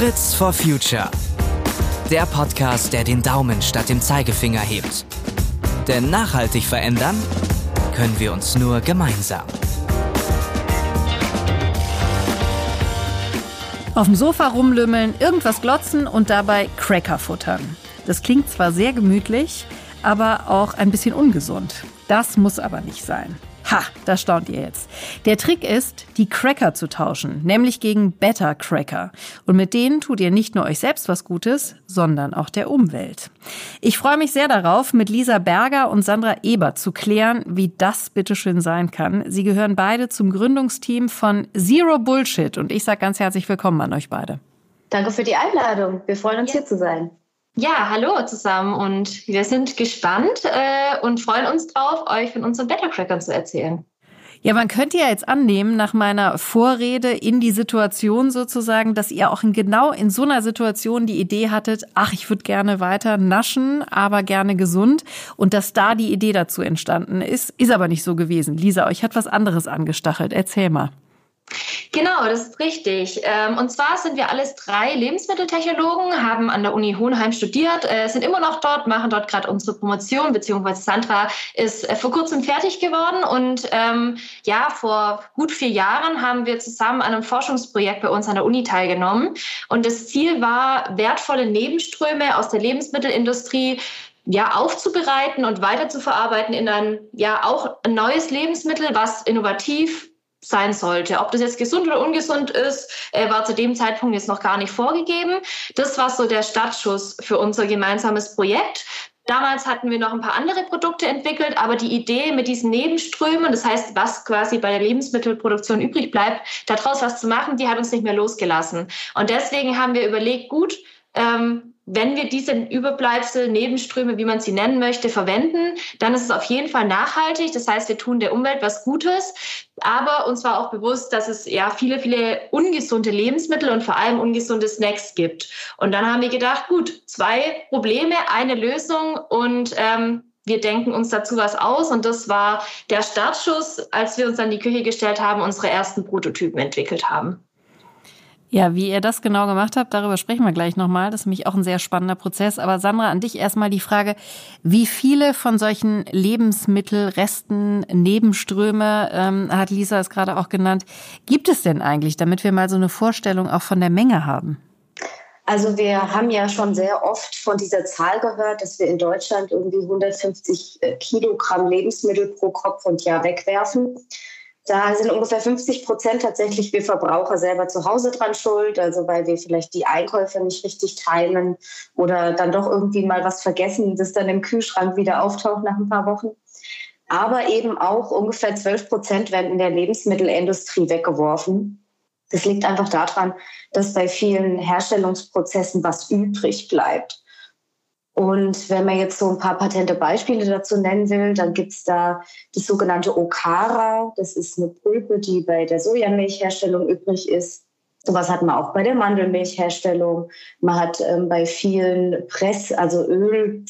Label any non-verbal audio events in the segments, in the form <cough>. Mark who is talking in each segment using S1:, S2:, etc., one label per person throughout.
S1: Fritz for Future. Der Podcast, der den Daumen statt dem Zeigefinger hebt. Denn nachhaltig verändern können wir uns nur gemeinsam.
S2: Auf dem Sofa rumlümmeln, irgendwas glotzen und dabei Cracker futtern. Das klingt zwar sehr gemütlich, aber auch ein bisschen ungesund. Das muss aber nicht sein. Ha, da staunt ihr jetzt. Der Trick ist, die Cracker zu tauschen, nämlich gegen Better Cracker. Und mit denen tut ihr nicht nur euch selbst was Gutes, sondern auch der Umwelt. Ich freue mich sehr darauf, mit Lisa Berger und Sandra Ebert zu klären, wie das bitteschön sein kann. Sie gehören beide zum Gründungsteam von Zero Bullshit und ich sage ganz herzlich willkommen an euch beide.
S3: Danke für die Einladung. Wir freuen uns hier zu sein.
S4: Ja, hallo zusammen und wir sind gespannt äh, und freuen uns drauf, euch von unseren Bettercrackern zu erzählen.
S2: Ja, man könnte ja jetzt annehmen, nach meiner Vorrede in die Situation sozusagen, dass ihr auch in genau in so einer Situation die Idee hattet, ach, ich würde gerne weiter naschen, aber gerne gesund und dass da die Idee dazu entstanden ist, ist aber nicht so gewesen. Lisa, euch hat was anderes angestachelt. Erzähl mal.
S4: Genau, das ist richtig. Ähm, und zwar sind wir alles drei Lebensmitteltechnologen, haben an der Uni Hohenheim studiert, äh, sind immer noch dort, machen dort gerade unsere Promotion, beziehungsweise Sandra ist äh, vor kurzem fertig geworden. Und ähm, ja, vor gut vier Jahren haben wir zusammen an einem Forschungsprojekt bei uns an der Uni teilgenommen. Und das Ziel war, wertvolle Nebenströme aus der Lebensmittelindustrie ja, aufzubereiten und weiterzuverarbeiten in ein, ja, auch ein neues Lebensmittel, was innovativ sein sollte. Ob das jetzt gesund oder ungesund ist, äh, war zu dem Zeitpunkt jetzt noch gar nicht vorgegeben. Das war so der Startschuss für unser gemeinsames Projekt. Damals hatten wir noch ein paar andere Produkte entwickelt, aber die Idee mit diesen Nebenströmen, das heißt, was quasi bei der Lebensmittelproduktion übrig bleibt, daraus was zu machen, die hat uns nicht mehr losgelassen. Und deswegen haben wir überlegt, gut, ähm, wenn wir diese Überbleibsel, Nebenströme, wie man sie nennen möchte, verwenden, dann ist es auf jeden Fall nachhaltig. Das heißt, wir tun der Umwelt was Gutes. Aber uns war auch bewusst, dass es ja viele, viele ungesunde Lebensmittel und vor allem ungesunde Snacks gibt. Und dann haben wir gedacht, gut, zwei Probleme, eine Lösung und ähm, wir denken uns dazu was aus. Und das war der Startschuss, als wir uns an die Küche gestellt haben, unsere ersten Prototypen entwickelt haben.
S2: Ja, wie ihr das genau gemacht habt, darüber sprechen wir gleich nochmal. Das ist nämlich auch ein sehr spannender Prozess. Aber Sandra, an dich erstmal die Frage, wie viele von solchen Lebensmittelresten, Nebenströme, ähm, hat Lisa es gerade auch genannt, gibt es denn eigentlich, damit wir mal so eine Vorstellung auch von der Menge haben?
S3: Also wir haben ja schon sehr oft von dieser Zahl gehört, dass wir in Deutschland irgendwie 150 äh, Kilogramm Lebensmittel pro Kopf und Jahr wegwerfen. Da sind ungefähr 50 Prozent tatsächlich wir Verbraucher selber zu Hause dran schuld, also weil wir vielleicht die Einkäufe nicht richtig teilen oder dann doch irgendwie mal was vergessen, das dann im Kühlschrank wieder auftaucht nach ein paar Wochen. Aber eben auch ungefähr 12 Prozent werden in der Lebensmittelindustrie weggeworfen. Das liegt einfach daran, dass bei vielen Herstellungsprozessen was übrig bleibt. Und wenn man jetzt so ein paar patente Beispiele dazu nennen will, dann gibt es da das sogenannte Okara. Das ist eine Pulpe, die bei der Sojamilchherstellung übrig ist. Sowas hat man auch bei der Mandelmilchherstellung. Man hat ähm, bei vielen Press, also Öl,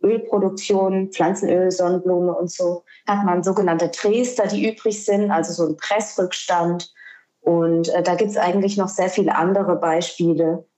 S3: Ölproduktionen, Pflanzenöl, Sonnenblume und so, hat man sogenannte Dresder, die übrig sind, also so ein Pressrückstand. Und äh, da gibt es eigentlich noch sehr viele andere Beispiele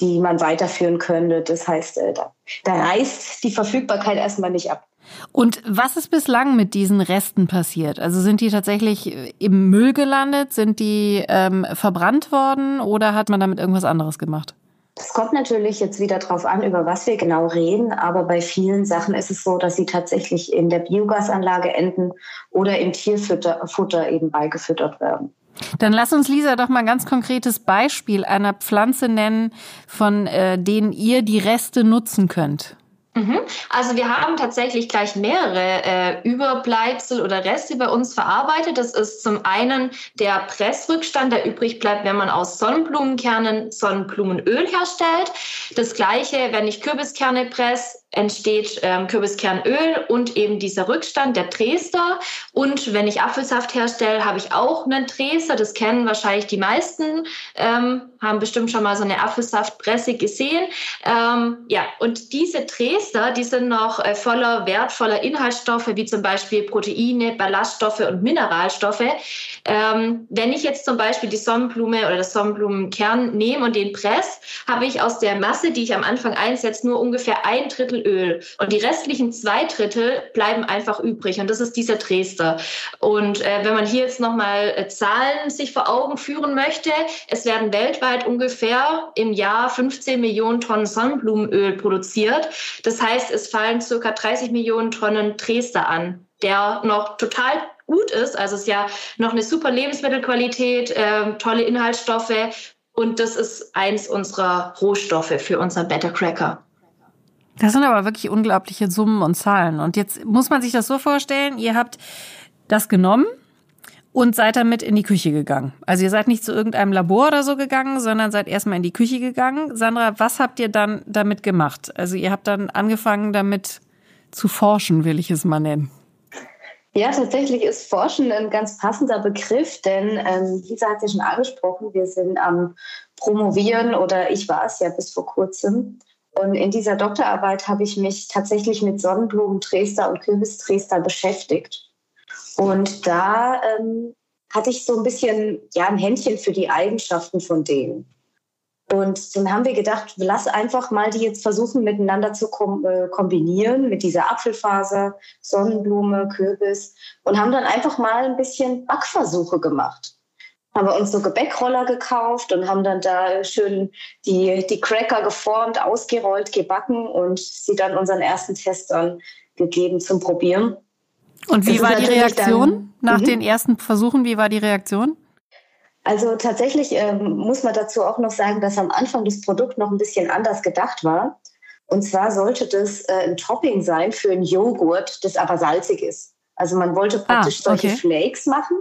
S3: die man weiterführen könnte. Das heißt, äh, da, da reißt die Verfügbarkeit erstmal nicht ab.
S2: Und was ist bislang mit diesen Resten passiert? Also sind die tatsächlich im Müll gelandet? Sind die ähm, verbrannt worden oder hat man damit irgendwas anderes gemacht?
S3: Es kommt natürlich jetzt wieder darauf an, über was wir genau reden, aber bei vielen Sachen ist es so, dass sie tatsächlich in der Biogasanlage enden oder im Tierfutter Futter eben beigefüttert werden.
S2: Dann lass uns, Lisa, doch mal ein ganz konkretes Beispiel einer Pflanze nennen, von äh, denen ihr die Reste nutzen könnt.
S4: Mhm. Also wir haben tatsächlich gleich mehrere äh, Überbleibsel oder Reste bei uns verarbeitet. Das ist zum einen der Pressrückstand, der übrig bleibt, wenn man aus Sonnenblumenkernen Sonnenblumenöl herstellt. Das gleiche, wenn ich Kürbiskerne presse, entsteht ähm, Kürbiskernöl und eben dieser Rückstand, der Dresder. Und wenn ich Apfelsaft herstelle, habe ich auch einen Dresder. Das kennen wahrscheinlich die meisten, ähm, haben bestimmt schon mal so eine Apfelsaftpresse gesehen. Ähm, ja, und diese Dresder, die sind noch äh, voller wertvoller Inhaltsstoffe, wie zum Beispiel Proteine, Ballaststoffe und Mineralstoffe. Ähm, wenn ich jetzt zum Beispiel die Sonnenblume oder das Sonnenblumenkern nehme und den presse, habe ich aus der Masse, die ich am Anfang einsetze, nur ungefähr ein Drittel Öl. Und die restlichen zwei Drittel bleiben einfach übrig. Und das ist dieser Dresder. Und äh, wenn man hier jetzt nochmal äh, Zahlen sich vor Augen führen möchte, es werden weltweit ungefähr im Jahr 15 Millionen Tonnen Sonnenblumenöl produziert. Das heißt, es fallen circa 30 Millionen Tonnen Dresder an, der noch total gut ist. Also es ist ja noch eine super Lebensmittelqualität, äh, tolle Inhaltsstoffe. Und das ist eins unserer Rohstoffe für unseren Better Cracker.
S2: Das sind aber wirklich unglaubliche Summen und Zahlen. Und jetzt muss man sich das so vorstellen, ihr habt das genommen und seid damit in die Küche gegangen. Also ihr seid nicht zu irgendeinem Labor oder so gegangen, sondern seid erstmal in die Küche gegangen. Sandra, was habt ihr dann damit gemacht? Also ihr habt dann angefangen damit zu forschen, will ich es mal nennen.
S3: Ja, tatsächlich ist Forschen ein ganz passender Begriff, denn ähm, Lisa hat ja schon angesprochen, wir sind am Promovieren oder ich war es ja bis vor kurzem und in dieser Doktorarbeit habe ich mich tatsächlich mit Sonnenblumen Dresder und Kürbis Dresder beschäftigt. Und da ähm, hatte ich so ein bisschen ja, ein Händchen für die Eigenschaften von denen. Und dann haben wir gedacht, lass einfach mal die jetzt versuchen, miteinander zu äh, kombinieren mit dieser Apfelfaser, Sonnenblume, Kürbis und haben dann einfach mal ein bisschen Backversuche gemacht haben wir uns so Gebäckroller gekauft und haben dann da schön die, die Cracker geformt, ausgerollt, gebacken und sie dann unseren ersten Testern gegeben zum Probieren.
S2: Und wie war die Reaktion dann, nach mhm. den ersten Versuchen? Wie war die Reaktion?
S3: Also tatsächlich ähm, muss man dazu auch noch sagen, dass am Anfang das Produkt noch ein bisschen anders gedacht war. Und zwar sollte das äh, ein Topping sein für einen Joghurt, das aber salzig ist. Also man wollte praktisch ah, okay. solche Flakes machen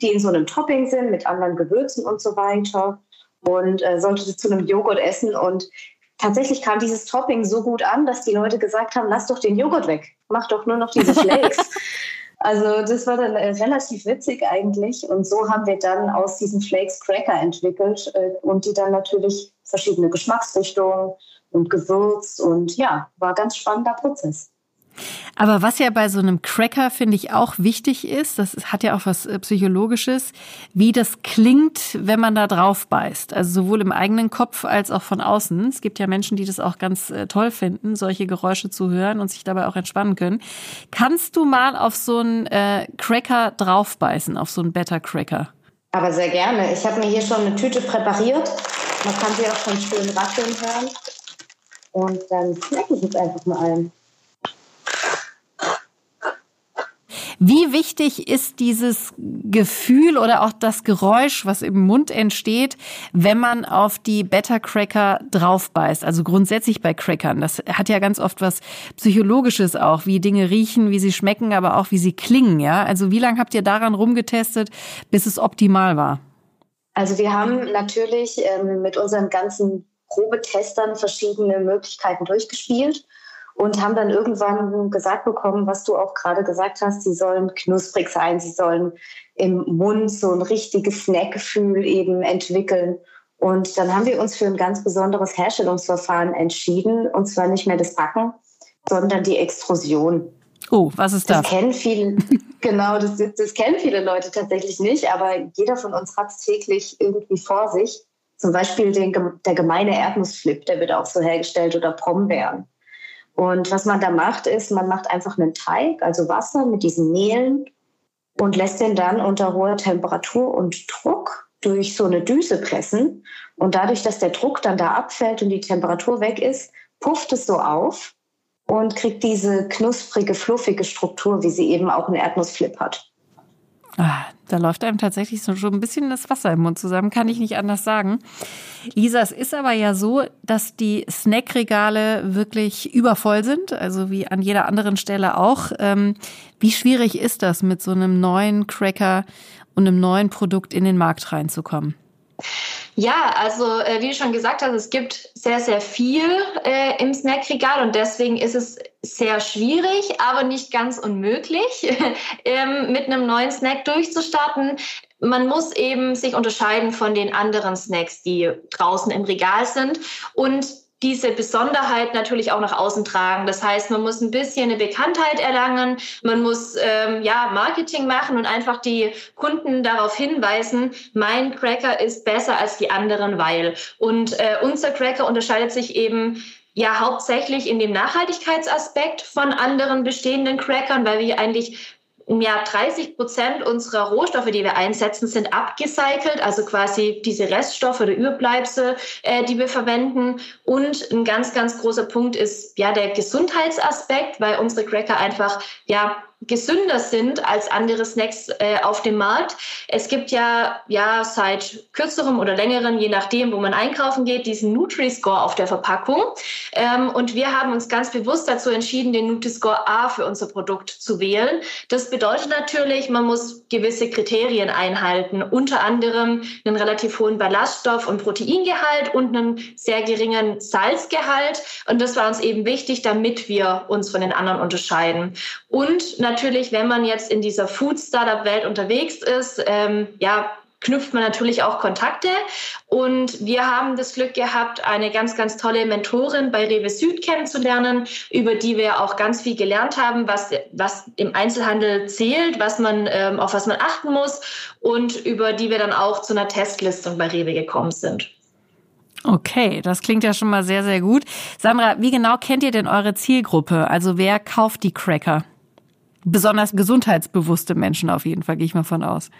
S3: die in so einem Topping sind mit anderen Gewürzen und so weiter. Und äh, sollte zu einem Joghurt essen. Und tatsächlich kam dieses Topping so gut an, dass die Leute gesagt haben, lass doch den Joghurt weg, mach doch nur noch diese Flakes. <laughs> also das war dann äh, relativ witzig eigentlich. Und so haben wir dann aus diesen Flakes Cracker entwickelt äh, und die dann natürlich verschiedene Geschmacksrichtungen und Gewürz. Und ja, war ein ganz spannender Prozess.
S2: Aber was ja bei so einem Cracker, finde ich, auch wichtig ist, das hat ja auch was äh, Psychologisches, wie das klingt, wenn man da drauf beißt. Also sowohl im eigenen Kopf als auch von außen. Es gibt ja Menschen, die das auch ganz äh, toll finden, solche Geräusche zu hören und sich dabei auch entspannen können. Kannst du mal auf so einen äh, Cracker draufbeißen, auf so einen Better Cracker?
S3: Aber sehr gerne. Ich habe mir hier schon eine Tüte präpariert. Man kann sie auch schon schön rascheln hören. Und dann snack ich jetzt einfach mal ein.
S2: Wie wichtig ist dieses Gefühl oder auch das Geräusch, was im Mund entsteht, wenn man auf die Better Cracker draufbeißt? Also grundsätzlich bei Crackern. Das hat ja ganz oft was Psychologisches auch, wie Dinge riechen, wie sie schmecken, aber auch wie sie klingen, ja? Also wie lange habt ihr daran rumgetestet, bis es optimal war?
S3: Also wir haben natürlich ähm, mit unseren ganzen Probetestern verschiedene Möglichkeiten durchgespielt und haben dann irgendwann gesagt bekommen, was du auch gerade gesagt hast, sie sollen knusprig sein, sie sollen im Mund so ein richtiges Snackgefühl eben entwickeln. Und dann haben wir uns für ein ganz besonderes Herstellungsverfahren entschieden, und zwar nicht mehr das Backen, sondern die Extrusion.
S2: Oh, was ist das?
S3: Das kennen viele, <laughs> genau, das, das kennen viele Leute tatsächlich nicht, aber jeder von uns hat es täglich irgendwie vor sich. Zum Beispiel den, der gemeine Erdnussflip, der wird auch so hergestellt, oder Brombeeren. Und was man da macht, ist, man macht einfach einen Teig, also Wasser mit diesen Mehlen und lässt den dann unter hoher Temperatur und Druck durch so eine Düse pressen. Und dadurch, dass der Druck dann da abfällt und die Temperatur weg ist, pufft es so auf und kriegt diese knusprige, fluffige Struktur, wie sie eben auch ein Erdnussflip hat.
S2: Ah, da läuft einem tatsächlich so schon ein bisschen das Wasser im Mund zusammen, kann ich nicht anders sagen. Lisa, es ist aber ja so, dass die Snackregale wirklich übervoll sind, also wie an jeder anderen Stelle auch. Ähm, wie schwierig ist das, mit so einem neuen Cracker und einem neuen Produkt in den Markt reinzukommen?
S4: Ja, also äh, wie du schon gesagt hast, es gibt sehr, sehr viel äh, im Snackregal und deswegen ist es sehr schwierig, aber nicht ganz unmöglich, <laughs> ähm, mit einem neuen Snack durchzustarten. Man muss eben sich unterscheiden von den anderen Snacks, die draußen im Regal sind und diese Besonderheit natürlich auch nach außen tragen. Das heißt, man muss ein bisschen eine Bekanntheit erlangen, man muss ähm, ja Marketing machen und einfach die Kunden darauf hinweisen, mein Cracker ist besser als die anderen, weil. Und äh, unser Cracker unterscheidet sich eben ja hauptsächlich in dem Nachhaltigkeitsaspekt von anderen bestehenden Crackern, weil wir eigentlich ja, 30 Prozent unserer Rohstoffe, die wir einsetzen, sind abgecycelt, also quasi diese Reststoffe oder Überbleibsel, äh, die wir verwenden. Und ein ganz, ganz großer Punkt ist ja der Gesundheitsaspekt, weil unsere Cracker einfach ja gesünder sind als andere Snacks äh, auf dem Markt. Es gibt ja, ja seit kürzerem oder längerem, je nachdem, wo man einkaufen geht, diesen Nutri-Score auf der Verpackung. Ähm, und wir haben uns ganz bewusst dazu entschieden, den Nutri-Score A für unser Produkt zu wählen. Das bedeutet natürlich, man muss gewisse Kriterien einhalten, unter anderem einen relativ hohen Ballaststoff- und Proteingehalt und einen sehr geringen Salzgehalt. Und das war uns eben wichtig, damit wir uns von den anderen unterscheiden. Und natürlich, wenn man jetzt in dieser Food-Startup-Welt unterwegs ist, ähm, ja, knüpft man natürlich auch Kontakte. Und wir haben das Glück gehabt, eine ganz, ganz tolle Mentorin bei Rewe Süd kennenzulernen, über die wir auch ganz viel gelernt haben, was, was im Einzelhandel zählt, was man, ähm, auf was man achten muss und über die wir dann auch zu einer Testlistung bei Rewe gekommen sind.
S2: Okay, das klingt ja schon mal sehr, sehr gut. Sandra, wie genau kennt ihr denn eure Zielgruppe? Also wer kauft die Cracker? Besonders gesundheitsbewusste Menschen auf jeden Fall, gehe ich mal von aus.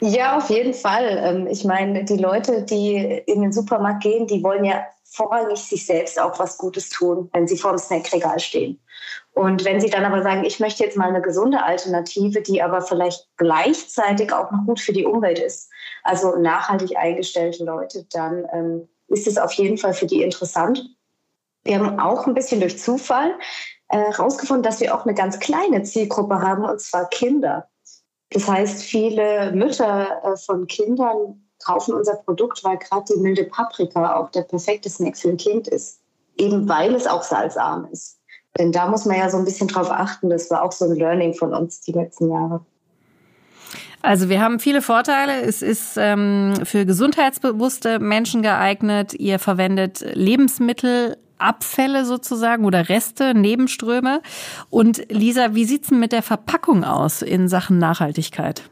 S3: Ja, auf jeden Fall. Ähm, ich meine, die Leute, die in den Supermarkt gehen, die wollen ja vorrangig sich selbst auch was Gutes tun, wenn sie vor dem Snackregal stehen. Und wenn sie dann aber sagen, ich möchte jetzt mal eine gesunde Alternative, die aber vielleicht gleichzeitig auch noch gut für die Umwelt ist, also nachhaltig eingestellte Leute, dann ähm, ist es auf jeden Fall für die interessant. Wir haben auch ein bisschen durch Zufall herausgefunden, äh, dass wir auch eine ganz kleine Zielgruppe haben, und zwar Kinder. Das heißt, viele Mütter äh, von Kindern kaufen unser Produkt, weil gerade die milde Paprika auch der perfekte Snack für ein Kind ist. Eben weil es auch salzarm ist. Denn da muss man ja so ein bisschen drauf achten. Das war auch so ein Learning von uns die letzten Jahre.
S2: Also wir haben viele Vorteile. Es ist ähm, für gesundheitsbewusste Menschen geeignet. Ihr verwendet Lebensmittel Abfälle sozusagen oder Reste, Nebenströme. Und Lisa, wie sieht's denn mit der Verpackung aus in Sachen Nachhaltigkeit?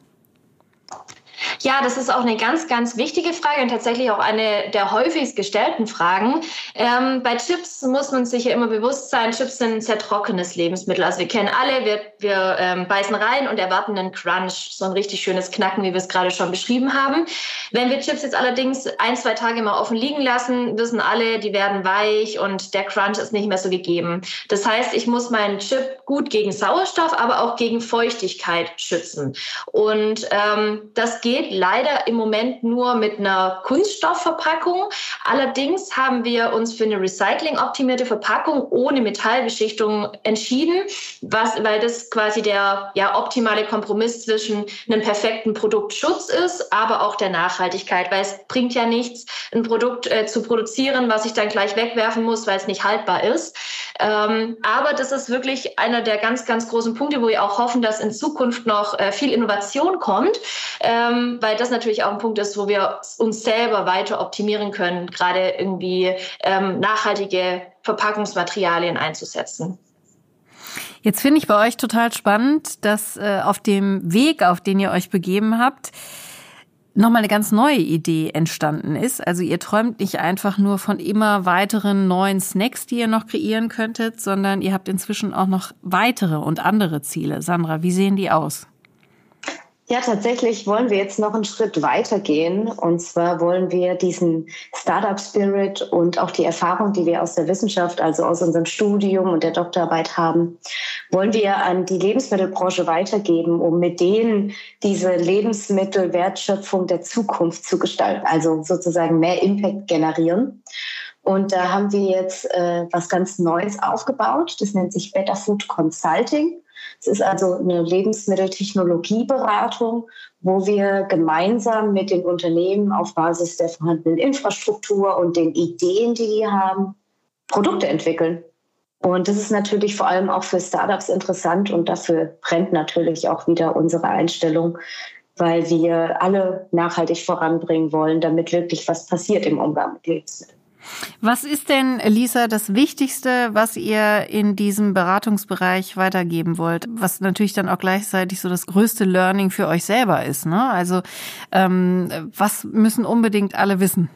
S4: Ja, das ist auch eine ganz, ganz wichtige Frage und tatsächlich auch eine der häufigst gestellten Fragen. Ähm, bei Chips muss man sich ja immer bewusst sein, Chips sind ein sehr trockenes Lebensmittel. Also wir kennen alle, wir, wir ähm, beißen rein und erwarten einen Crunch, so ein richtig schönes Knacken, wie wir es gerade schon beschrieben haben. Wenn wir Chips jetzt allerdings ein, zwei Tage mal offen liegen lassen, wissen alle, die werden weich und der Crunch ist nicht mehr so gegeben. Das heißt, ich muss meinen Chip gut gegen Sauerstoff, aber auch gegen Feuchtigkeit schützen. Und ähm, das geht leider im Moment nur mit einer Kunststoffverpackung. Allerdings haben wir uns für eine recyclingoptimierte Verpackung ohne Metallbeschichtung entschieden, was, weil das quasi der ja, optimale Kompromiss zwischen einem perfekten Produktschutz ist, aber auch der Nachhaltigkeit, weil es bringt ja nichts, ein Produkt äh, zu produzieren, was ich dann gleich wegwerfen muss, weil es nicht haltbar ist. Ähm, aber das ist wirklich einer der ganz, ganz großen Punkte, wo wir auch hoffen, dass in Zukunft noch äh, viel Innovation kommt. Ähm, weil das natürlich auch ein Punkt ist, wo wir uns selber weiter optimieren können, gerade irgendwie ähm, nachhaltige Verpackungsmaterialien einzusetzen.
S2: Jetzt finde ich bei euch total spannend, dass äh, auf dem Weg, auf den ihr euch begeben habt, nochmal eine ganz neue Idee entstanden ist. Also ihr träumt nicht einfach nur von immer weiteren neuen Snacks, die ihr noch kreieren könntet, sondern ihr habt inzwischen auch noch weitere und andere Ziele. Sandra, wie sehen die aus?
S3: Ja, tatsächlich wollen wir jetzt noch einen Schritt weiter gehen. Und zwar wollen wir diesen Startup Spirit und auch die Erfahrung, die wir aus der Wissenschaft, also aus unserem Studium und der Doktorarbeit haben, wollen wir an die Lebensmittelbranche weitergeben, um mit denen diese Lebensmittelwertschöpfung der Zukunft zu gestalten, also sozusagen mehr Impact generieren. Und da haben wir jetzt äh, was ganz Neues aufgebaut. Das nennt sich Better Food Consulting. Es ist also eine Lebensmitteltechnologieberatung, wo wir gemeinsam mit den Unternehmen auf Basis der vorhandenen Infrastruktur und den Ideen, die die haben, Produkte entwickeln. Und das ist natürlich vor allem auch für Startups interessant und dafür brennt natürlich auch wieder unsere Einstellung, weil wir alle nachhaltig voranbringen wollen, damit wirklich was passiert im Umgang mit Lebensmitteln.
S2: Was ist denn, Lisa, das Wichtigste, was ihr in diesem Beratungsbereich weitergeben wollt? Was natürlich dann auch gleichzeitig so das größte Learning für euch selber ist. Ne? Also ähm, was müssen unbedingt alle wissen?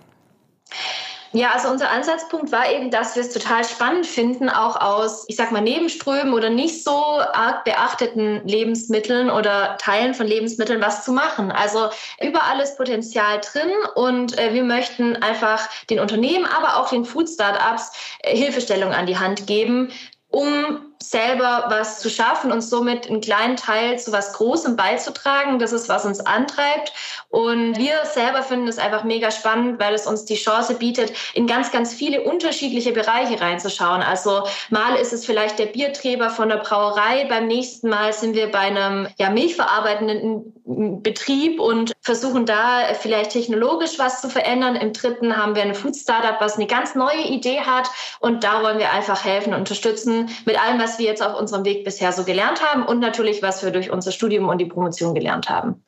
S4: Ja, also unser Ansatzpunkt war eben, dass wir es total spannend finden, auch aus, ich sag mal, Nebenströmen oder nicht so arg beachteten Lebensmitteln oder Teilen von Lebensmitteln was zu machen. Also überall ist Potenzial drin und äh, wir möchten einfach den Unternehmen, aber auch den Food Startups äh, Hilfestellung an die Hand geben, um selber was zu schaffen und somit einen kleinen Teil zu was Großem beizutragen. Das ist, was uns antreibt. Und wir selber finden es einfach mega spannend, weil es uns die Chance bietet, in ganz, ganz viele unterschiedliche Bereiche reinzuschauen. Also mal ist es vielleicht der Bierträger von der Brauerei, beim nächsten Mal sind wir bei einem ja, milchverarbeitenden Betrieb und versuchen da vielleicht technologisch was zu verändern. Im dritten haben wir ein Food Startup, was eine ganz neue Idee hat und da wollen wir einfach helfen und unterstützen mit allem, was wir jetzt auf unserem Weg bisher so gelernt haben und natürlich, was wir durch unser Studium und die Promotion gelernt haben.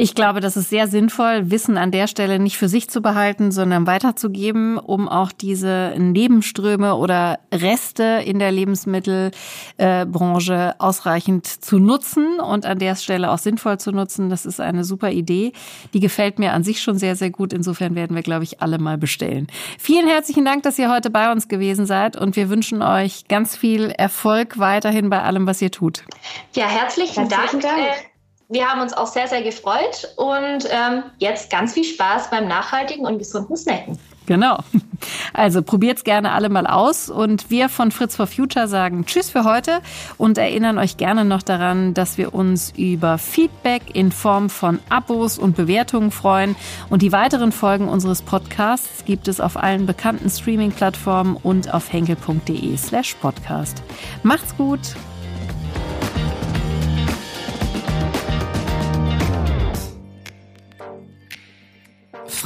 S2: Ich glaube, das ist sehr sinnvoll, Wissen an der Stelle nicht für sich zu behalten, sondern weiterzugeben, um auch diese Nebenströme oder Reste in der Lebensmittelbranche ausreichend zu nutzen und an der Stelle auch sinnvoll zu nutzen. Das ist eine super Idee. Die gefällt mir an sich schon sehr, sehr gut. Insofern werden wir, glaube ich, alle mal bestellen. Vielen herzlichen Dank, dass ihr heute bei uns gewesen seid und wir wünschen euch ganz viel Erfolg weiterhin bei allem, was ihr tut.
S4: Ja, herzlichen, herzlichen Dank. Dank. Wir haben uns auch sehr, sehr gefreut und ähm, jetzt ganz viel Spaß beim nachhaltigen und gesunden Snacken.
S2: Genau. Also probiert's gerne alle mal aus und wir von Fritz for Future sagen Tschüss für heute und erinnern euch gerne noch daran, dass wir uns über Feedback in Form von Abos und Bewertungen freuen und die weiteren Folgen unseres Podcasts gibt es auf allen bekannten Streaming-Plattformen und auf henkel.de slash podcast. Macht's gut!